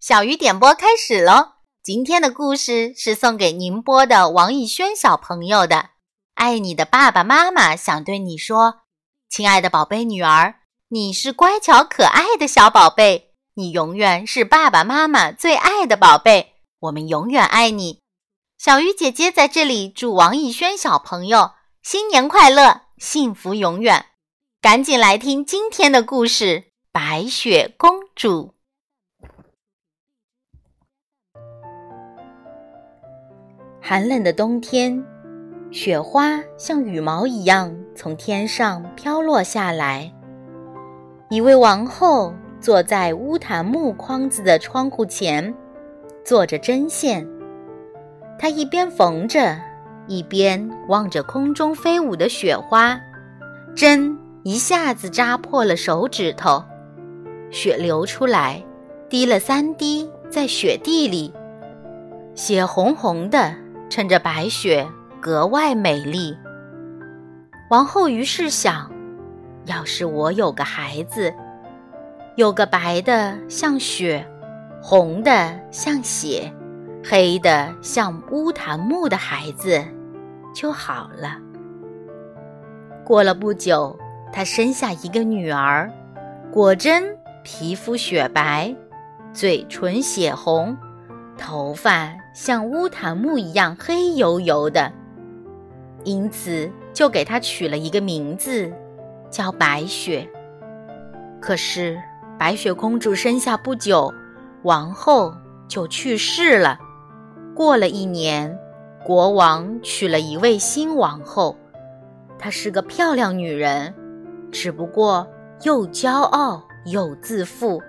小鱼点播开始喽！今天的故事是送给宁波的王艺轩小朋友的。爱你的爸爸妈妈想对你说：“亲爱的宝贝女儿，你是乖巧可爱的小宝贝，你永远是爸爸妈妈最爱的宝贝。我们永远爱你。”小鱼姐姐在这里祝王艺轩小朋友新年快乐，幸福永远。赶紧来听今天的故事《白雪公主》。寒冷的冬天，雪花像羽毛一样从天上飘落下来。一位王后坐在乌檀木框子的窗户前，做着针线。她一边缝着，一边望着空中飞舞的雪花。针一下子扎破了手指头，血流出来，滴了三滴在雪地里，血红红的。趁着白雪格外美丽，王后于是想：要是我有个孩子，有个白的像雪、红的像血、黑的像乌檀木的孩子就好了。过了不久，她生下一个女儿，果真皮肤雪白，嘴唇血红。头发像乌檀木一样黑油油的，因此就给她取了一个名字，叫白雪。可是白雪公主生下不久，王后就去世了。过了一年，国王娶了一位新王后，她是个漂亮女人，只不过又骄傲又自负。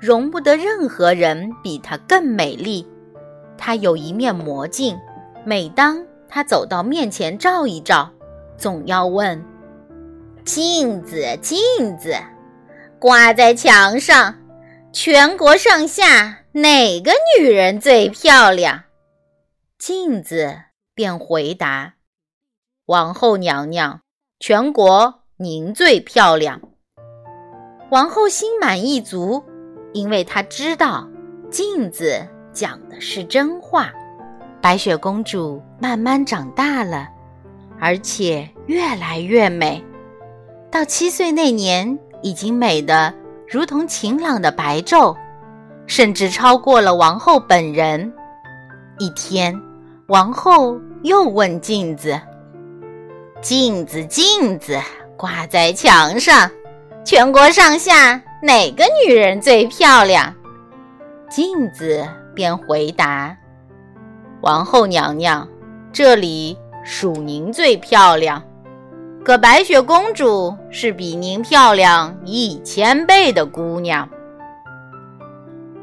容不得任何人比她更美丽。她有一面魔镜，每当她走到面前照一照，总要问：“镜子，镜子，挂在墙上，全国上下哪个女人最漂亮？”镜子便回答：“王后娘娘，全国您最漂亮。”王后心满意足。因为她知道镜子讲的是真话，白雪公主慢慢长大了，而且越来越美。到七岁那年，已经美得如同晴朗的白昼，甚至超过了王后本人。一天，王后又问镜子：“镜子，镜子，挂在墙上，全国上下。”哪个女人最漂亮？镜子便回答：“王后娘娘，这里属您最漂亮。可白雪公主是比您漂亮一千倍的姑娘。”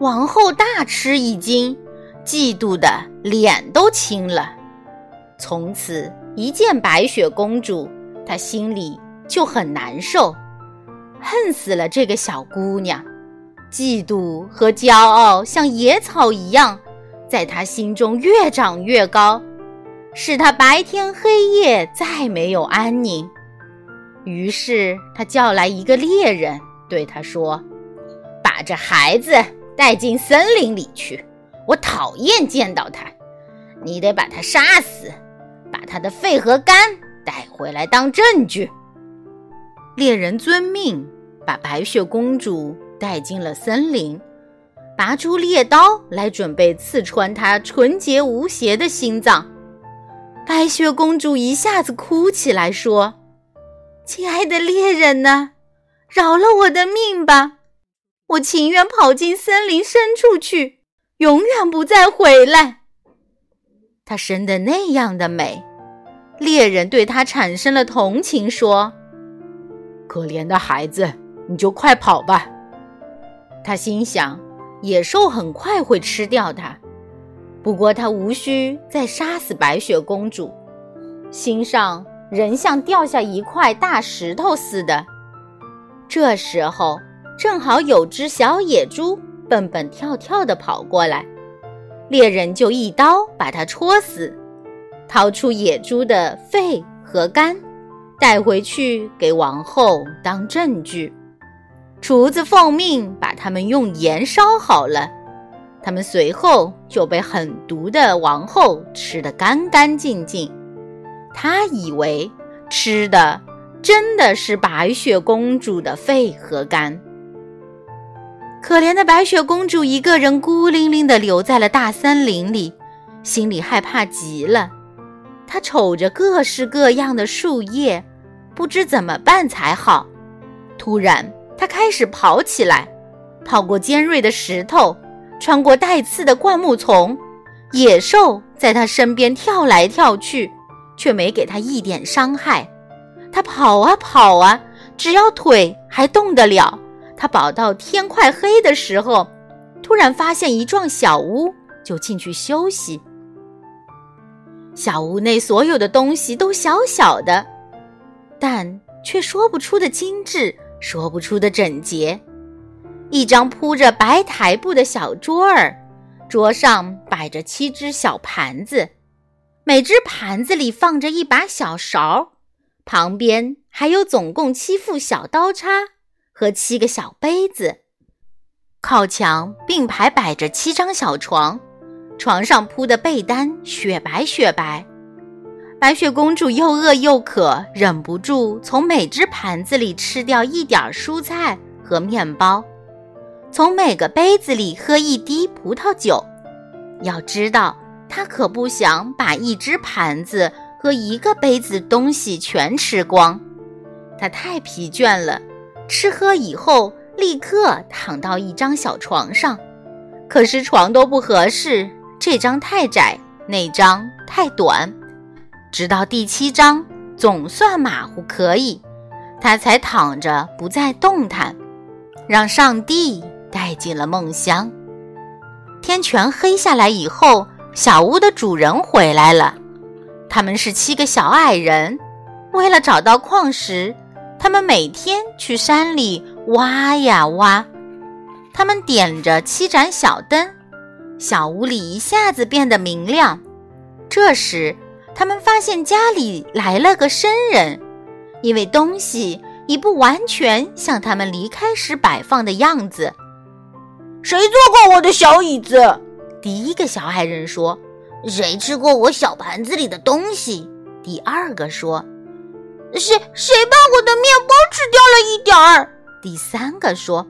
王后大吃一惊，嫉妒的脸都青了。从此一见白雪公主，她心里就很难受。恨死了这个小姑娘，嫉妒和骄傲像野草一样，在她心中越长越高，使她白天黑夜再没有安宁。于是他叫来一个猎人，对他说：“把这孩子带进森林里去，我讨厌见到他。你得把他杀死，把他的肺和肝带回来当证据。”猎人遵命，把白雪公主带进了森林，拔出猎刀来准备刺穿她纯洁无邪的心脏。白雪公主一下子哭起来，说：“亲爱的猎人呐，饶了我的命吧！我情愿跑进森林深处去，永远不再回来。”她生得那样的美，猎人对她产生了同情，说。可怜的孩子，你就快跑吧！他心想，野兽很快会吃掉他。不过他无需再杀死白雪公主，心上仍像掉下一块大石头似的。这时候，正好有只小野猪蹦蹦跳跳地跑过来，猎人就一刀把它戳死，掏出野猪的肺和肝。带回去给王后当证据。厨子奉命把它们用盐烧好了，他们随后就被狠毒的王后吃得干干净净。她以为吃的真的是白雪公主的肺和肝。可怜的白雪公主一个人孤零零地留在了大森林里，心里害怕极了。他瞅着各式各样的树叶，不知怎么办才好。突然，他开始跑起来，跑过尖锐的石头，穿过带刺的灌木丛。野兽在他身边跳来跳去，却没给他一点伤害。他跑啊跑啊，只要腿还动得了。他跑到天快黑的时候，突然发现一幢小屋，就进去休息。小屋内所有的东西都小小的，但却说不出的精致，说不出的整洁。一张铺着白台布的小桌儿，桌上摆着七只小盘子，每只盘子里放着一把小勺，旁边还有总共七副小刀叉。和七个小杯子，靠墙并排摆着七张小床，床上铺的被单雪白雪白。白雪公主又饿又渴，忍不住从每只盘子里吃掉一点蔬菜和面包，从每个杯子里喝一滴葡萄酒。要知道，她可不想把一只盘子和一个杯子东西全吃光。她太疲倦了。吃喝以后，立刻躺到一张小床上，可是床都不合适，这张太窄，那张太短。直到第七张总算马虎可以，他才躺着不再动弹，让上帝带进了梦乡。天全黑下来以后，小屋的主人回来了，他们是七个小矮人，为了找到矿石。他们每天去山里挖呀挖，他们点着七盏小灯，小屋里一下子变得明亮。这时，他们发现家里来了个生人，因为东西已不完全像他们离开时摆放的样子。谁坐过我的小椅子？第一个小矮人说。谁吃过我小盘子里的东西？第二个说。谁谁把我的面包吃掉了一点儿？第三个说：“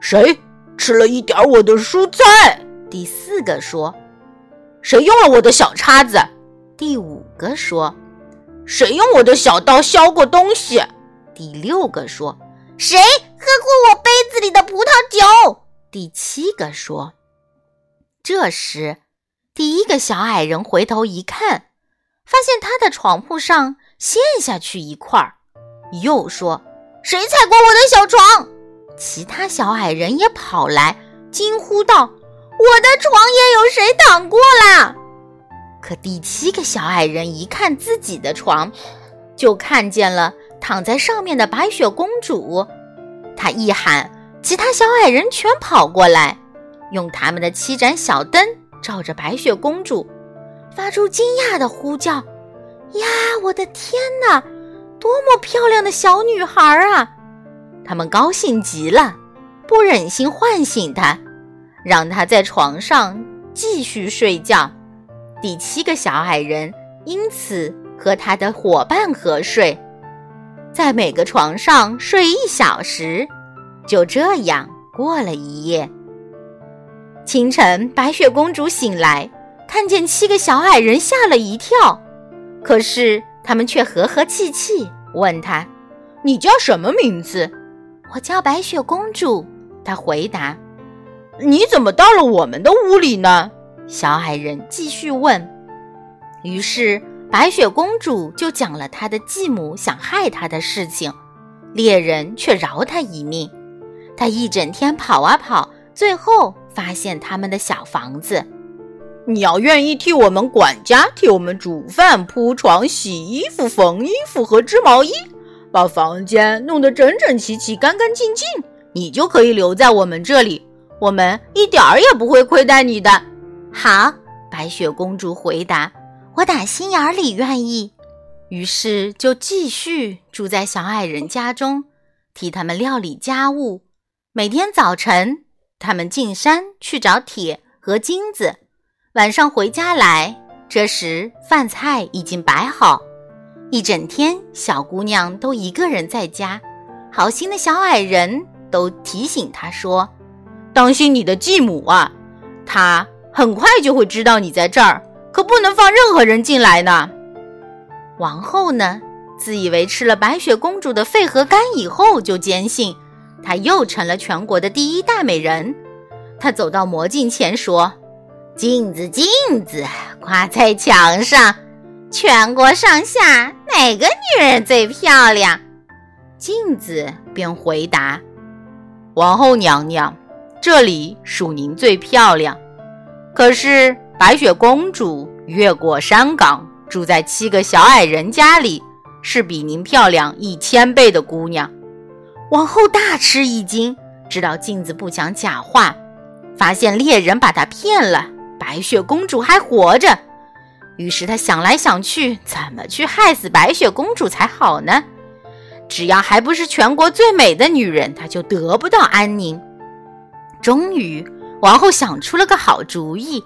谁吃了一点我的蔬菜？”第四个说：“谁用了我的小叉子？”第五个说：“谁用我的小刀削过东西？”第六个说：“谁喝过我杯子里的葡萄酒？”第七个说。这时，第一个小矮人回头一看，发现他的床铺上。陷下去一块儿，又说：“谁踩过我的小床？”其他小矮人也跑来，惊呼道：“我的床也有谁躺过啦？”可第七个小矮人一看自己的床，就看见了躺在上面的白雪公主。他一喊，其他小矮人全跑过来，用他们的七盏小灯照着白雪公主，发出惊讶的呼叫。呀，我的天哪，多么漂亮的小女孩啊！他们高兴极了，不忍心唤醒她，让他在床上继续睡觉。第七个小矮人因此和他的伙伴合睡，在每个床上睡一小时，就这样过了一夜。清晨，白雪公主醒来，看见七个小矮人，吓了一跳。可是他们却和和气气，问他：“你叫什么名字？”“我叫白雪公主。”他回答。“你怎么到了我们的屋里呢？”小矮人继续问。于是白雪公主就讲了她的继母想害她的事情，猎人却饶她一命。她一整天跑啊跑，最后发现他们的小房子。你要愿意替我们管家，替我们煮饭、铺床、洗衣服、缝衣服和织毛衣，把房间弄得整整齐齐、干干净净，你就可以留在我们这里。我们一点儿也不会亏待你的。好，白雪公主回答：“我打心眼里愿意。”于是就继续住在小矮人家中，替他们料理家务。每天早晨，他们进山去找铁。和金子。晚上回家来，这时饭菜已经摆好。一整天，小姑娘都一个人在家。好心的小矮人都提醒她说：“当心你的继母啊，她很快就会知道你在这儿，可不能放任何人进来呢。”王后呢，自以为吃了白雪公主的肺和肝以后，就坚信她又成了全国的第一大美人。她走到魔镜前说：“镜子，镜子，挂在墙上。”全国上下哪个女人最漂亮？镜子便回答：“王后娘娘，这里属您最漂亮。可是白雪公主越过山岗，住在七个小矮人家里，是比您漂亮一千倍的姑娘。”王后大吃一惊，知道镜子不讲假话，发现猎人把她骗了，白雪公主还活着。于是他想来想去，怎么去害死白雪公主才好呢？只要还不是全国最美的女人，她就得不到安宁。终于，王后想出了个好主意，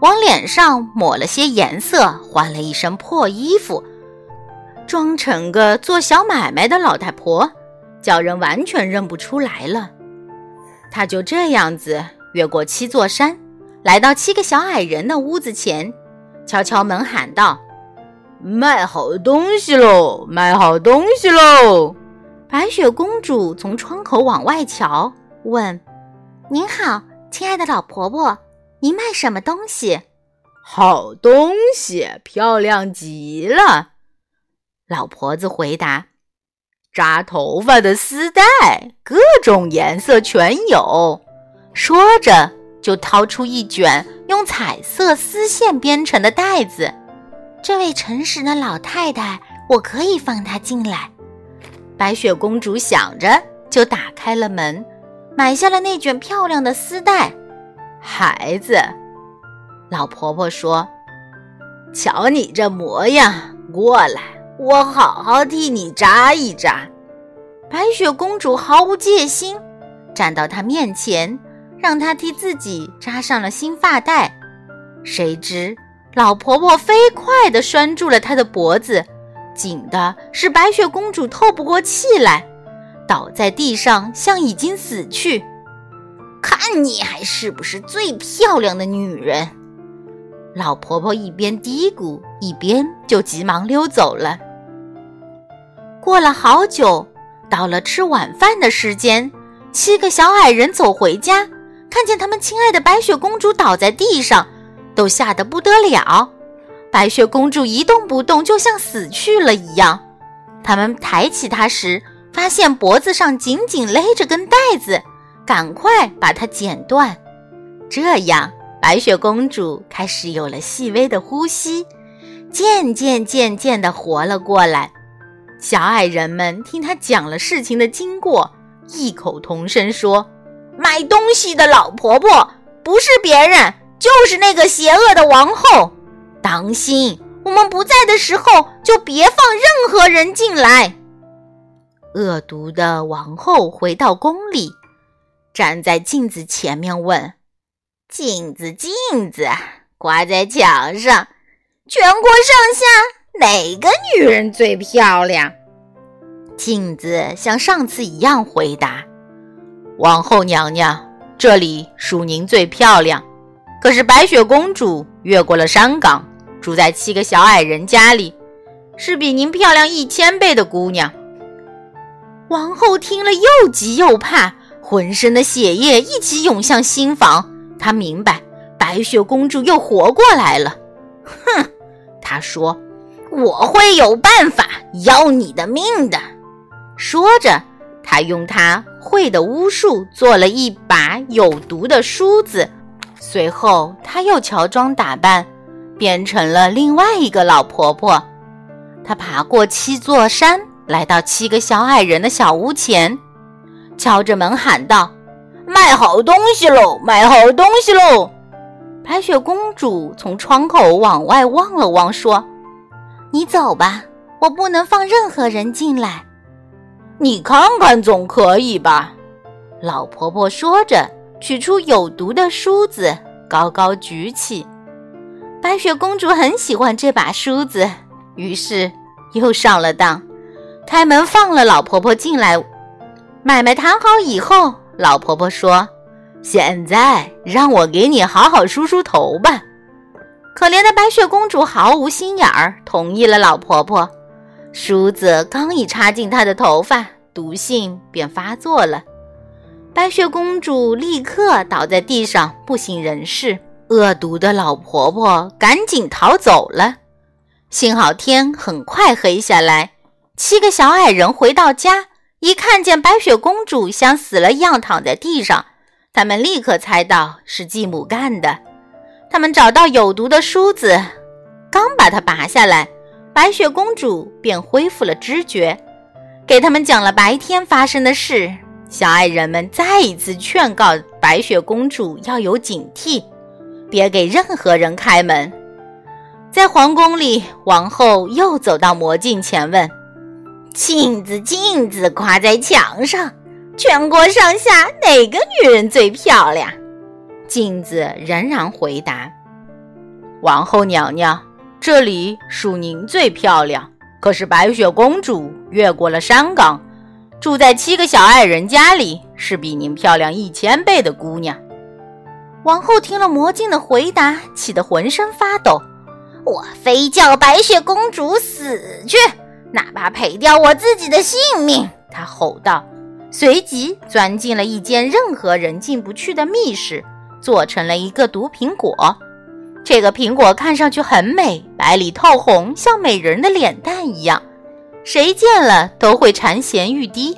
往脸上抹了些颜色，换了一身破衣服，装成个做小买卖的老太婆，叫人完全认不出来了。她就这样子越过七座山，来到七个小矮人的屋子前。敲敲门，喊道：“卖好东西喽！卖好东西喽！”白雪公主从窗口往外瞧，问：“您好，亲爱的老婆婆，您卖什么东西？”“好东西，漂亮极了。”老婆子回答：“扎头发的丝带，各种颜色全有。”说着。就掏出一卷用彩色丝线编成的袋子，这位诚实的老太太，我可以放她进来。白雪公主想着，就打开了门，买下了那卷漂亮的丝带。孩子，老婆婆说：“瞧你这模样，过来，我好好替你扎一扎。”白雪公主毫无戒心，站到她面前。让她替自己扎上了新发带，谁知老婆婆飞快地拴住了她的脖子，紧的是白雪公主透不过气来，倒在地上像已经死去。看你还是不是最漂亮的女人？老婆婆一边嘀咕，一边就急忙溜走了。过了好久，到了吃晚饭的时间，七个小矮人走回家。看见他们亲爱的白雪公主倒在地上，都吓得不得了。白雪公主一动不动，就像死去了一样。他们抬起她时，发现脖子上紧紧勒着根带子，赶快把它剪断。这样，白雪公主开始有了细微的呼吸，渐渐渐渐地活了过来。小矮人们听她讲了事情的经过，异口同声说。买东西的老婆婆不是别人，就是那个邪恶的王后。当心，我们不在的时候，就别放任何人进来。恶毒的王后回到宫里，站在镜子前面问：“镜子，镜子，挂在墙上，全国上下哪个女人最漂亮？”镜子像上次一样回答。王后娘娘，这里属您最漂亮。可是白雪公主越过了山岗，住在七个小矮人家里，是比您漂亮一千倍的姑娘。王后听了又急又怕，浑身的血液一起涌向心房。她明白白雪公主又活过来了。哼，她说：“我会有办法要你的命的。”说着。他用他会的巫术做了一把有毒的梳子，随后他又乔装打扮，变成了另外一个老婆婆。她爬过七座山，来到七个小矮人的小屋前，敲着门喊道：“卖好东西喽！卖好东西喽！”白雪公主从窗口往外望了望，说：“你走吧，我不能放任何人进来。”你看看总可以吧？老婆婆说着，取出有毒的梳子，高高举起。白雪公主很喜欢这把梳子，于是又上了当，开门放了老婆婆进来。买卖谈好以后，老婆婆说：“现在让我给你好好梳梳头吧。”可怜的白雪公主毫无心眼儿，同意了老婆婆。梳子刚一插进她的头发，毒性便发作了。白雪公主立刻倒在地上，不省人事。恶毒的老婆婆赶紧逃走了。幸好天很快黑下来。七个小矮人回到家，一看见白雪公主像死了一样躺在地上，他们立刻猜到是继母干的。他们找到有毒的梳子，刚把它拔下来，白雪公主便恢复了知觉。给他们讲了白天发生的事。小矮人们再一次劝告白雪公主要有警惕，别给任何人开门。在皇宫里，王后又走到魔镜前问：“镜子，镜子，挂在墙上，全国上下哪个女人最漂亮？”镜子仍然回答：“王后娘娘，这里属您最漂亮。可是白雪公主越过了山岗。”住在七个小矮人家里，是比您漂亮一千倍的姑娘。王后听了魔镜的回答，气得浑身发抖。我非叫白雪公主死去，哪怕赔掉我自己的性命！他吼道，随即钻进了一间任何人进不去的密室，做成了一个毒苹果。这个苹果看上去很美，白里透红，像美人的脸蛋一样。谁见了都会馋涎欲滴，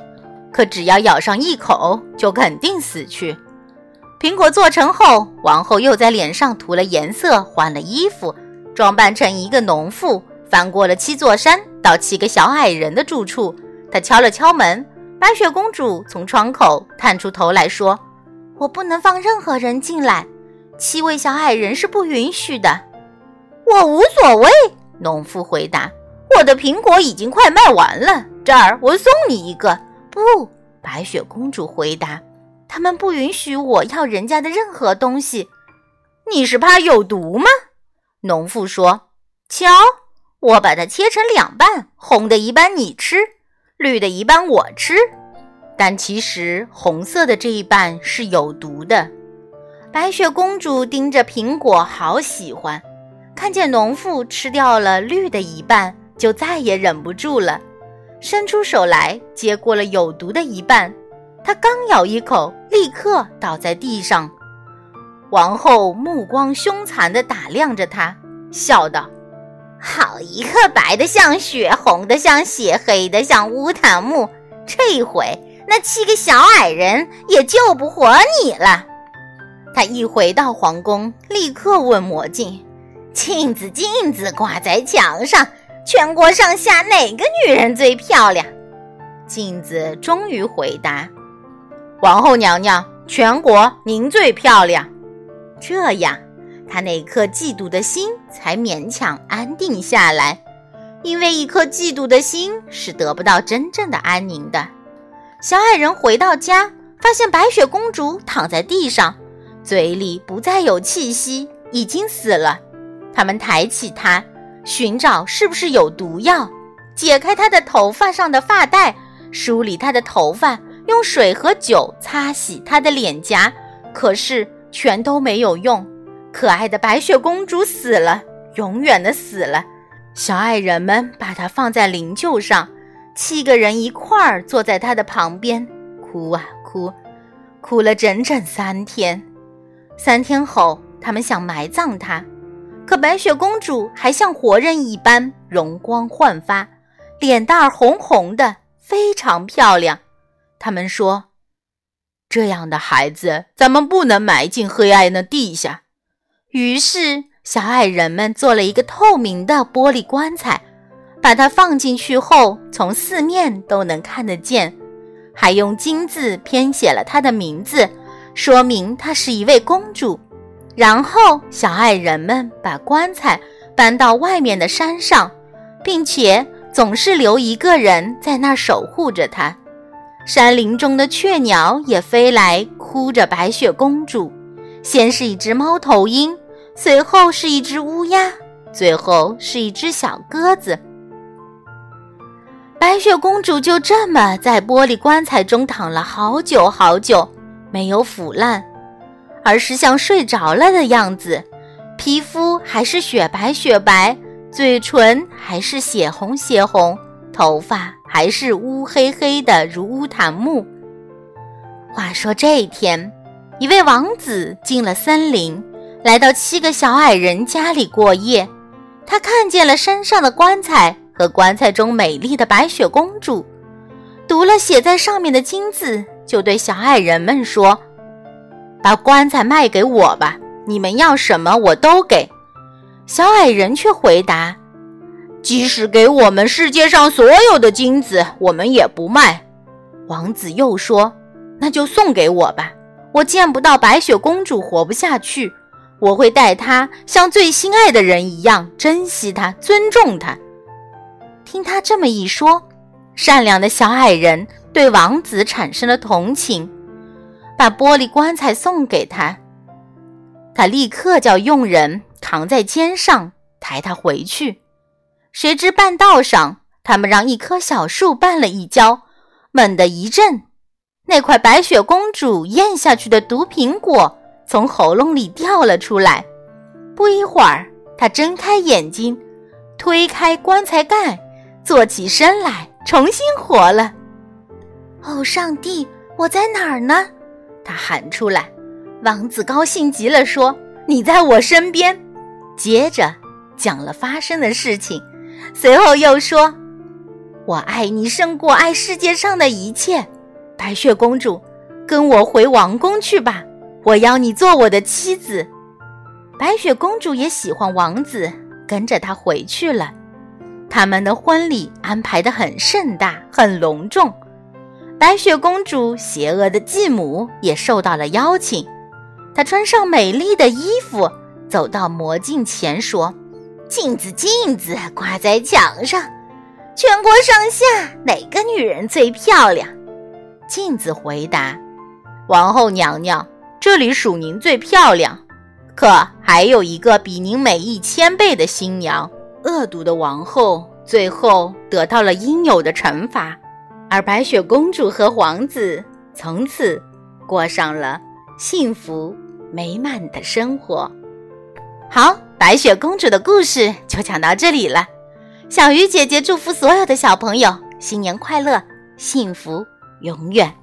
可只要咬上一口，就肯定死去。苹果做成后，王后又在脸上涂了颜色，换了衣服，装扮成一个农妇，翻过了七座山，到七个小矮人的住处。他敲了敲门，白雪公主从窗口探出头来说：“我不能放任何人进来，七位小矮人是不允许的。”我无所谓，农妇回答。我的苹果已经快卖完了，这儿我送你一个。不，白雪公主回答：“他们不允许我要人家的任何东西。”你是怕有毒吗？农妇说：“瞧，我把它切成两半，红的一半你吃，绿的一半我吃。但其实红色的这一半是有毒的。”白雪公主盯着苹果，好喜欢，看见农妇吃掉了绿的一半。就再也忍不住了，伸出手来接过了有毒的一半。她刚咬一口，立刻倒在地上。王后目光凶残地打量着她，笑道：“好一个白的像雪，红的像血，黑的像乌檀木。这回，那七个小矮人也救不活你了。”他一回到皇宫，立刻问魔镜：“镜子，镜子，挂在墙上。”全国上下哪个女人最漂亮？镜子终于回答：“王后娘娘，全国您最漂亮。”这样，他那颗嫉妒的心才勉强安定下来。因为一颗嫉妒的心是得不到真正的安宁的。小矮人回到家，发现白雪公主躺在地上，嘴里不再有气息，已经死了。他们抬起她。寻找是不是有毒药？解开她的头发上的发带，梳理她的头发，用水和酒擦洗她的脸颊，可是全都没有用。可爱的白雪公主死了，永远的死了。小矮人们把她放在灵柩上，七个人一块儿坐在她的旁边，哭啊哭，哭了整整三天。三天后，他们想埋葬她。可白雪公主还像活人一般容光焕发，脸蛋儿红红的，非常漂亮。他们说：“这样的孩子，咱们不能埋进黑暗的地下。”于是，小矮人们做了一个透明的玻璃棺材，把它放进去后，从四面都能看得见，还用金字编写了她的名字，说明她是一位公主。然后，小矮人们把棺材搬到外面的山上，并且总是留一个人在那儿守护着它。山林中的雀鸟也飞来，哭着白雪公主，先是一只猫头鹰，随后是一只乌鸦，最后是一只小鸽子。白雪公主就这么在玻璃棺材中躺了好久好久，没有腐烂，而是像睡着了的样子，皮肤还是雪白雪白，嘴唇还是血红血红，头发还是乌黑黑的如乌檀木。话说这一天，一位王子进了森林，来到七个小矮人家里过夜，他看见了山上的棺材。和棺材中美丽的白雪公主，读了写在上面的金字，就对小矮人们说：“把棺材卖给我吧，你们要什么我都给。”小矮人却回答：“即使给我们世界上所有的金子，我们也不卖。”王子又说：“那就送给我吧，我见不到白雪公主活不下去，我会待她像最心爱的人一样珍惜她，尊重她。”听他这么一说，善良的小矮人对王子产生了同情，把玻璃棺材送给他。他立刻叫佣人扛在肩上抬他回去。谁知半道上，他们让一棵小树绊了一跤，猛地一震，那块白雪公主咽下去的毒苹果从喉咙里掉了出来。不一会儿，他睁开眼睛，推开棺材盖。坐起身来，重新活了。哦，上帝，我在哪儿呢？他喊出来。王子高兴极了，说：“你在我身边。”接着讲了发生的事情，随后又说：“我爱你胜过爱世界上的一切，白雪公主，跟我回王宫去吧，我要你做我的妻子。”白雪公主也喜欢王子，跟着他回去了。他们的婚礼安排得很盛大、很隆重，白雪公主邪恶的继母也受到了邀请。她穿上美丽的衣服，走到魔镜前说：“镜子，镜子，挂在墙上，全国上下哪个女人最漂亮？”镜子回答：“王后娘娘，这里属您最漂亮，可还有一个比您美一千倍的新娘。”恶毒的王后最后得到了应有的惩罚，而白雪公主和皇子从此过上了幸福美满的生活。好，白雪公主的故事就讲到这里了。小鱼姐姐祝福所有的小朋友新年快乐，幸福永远。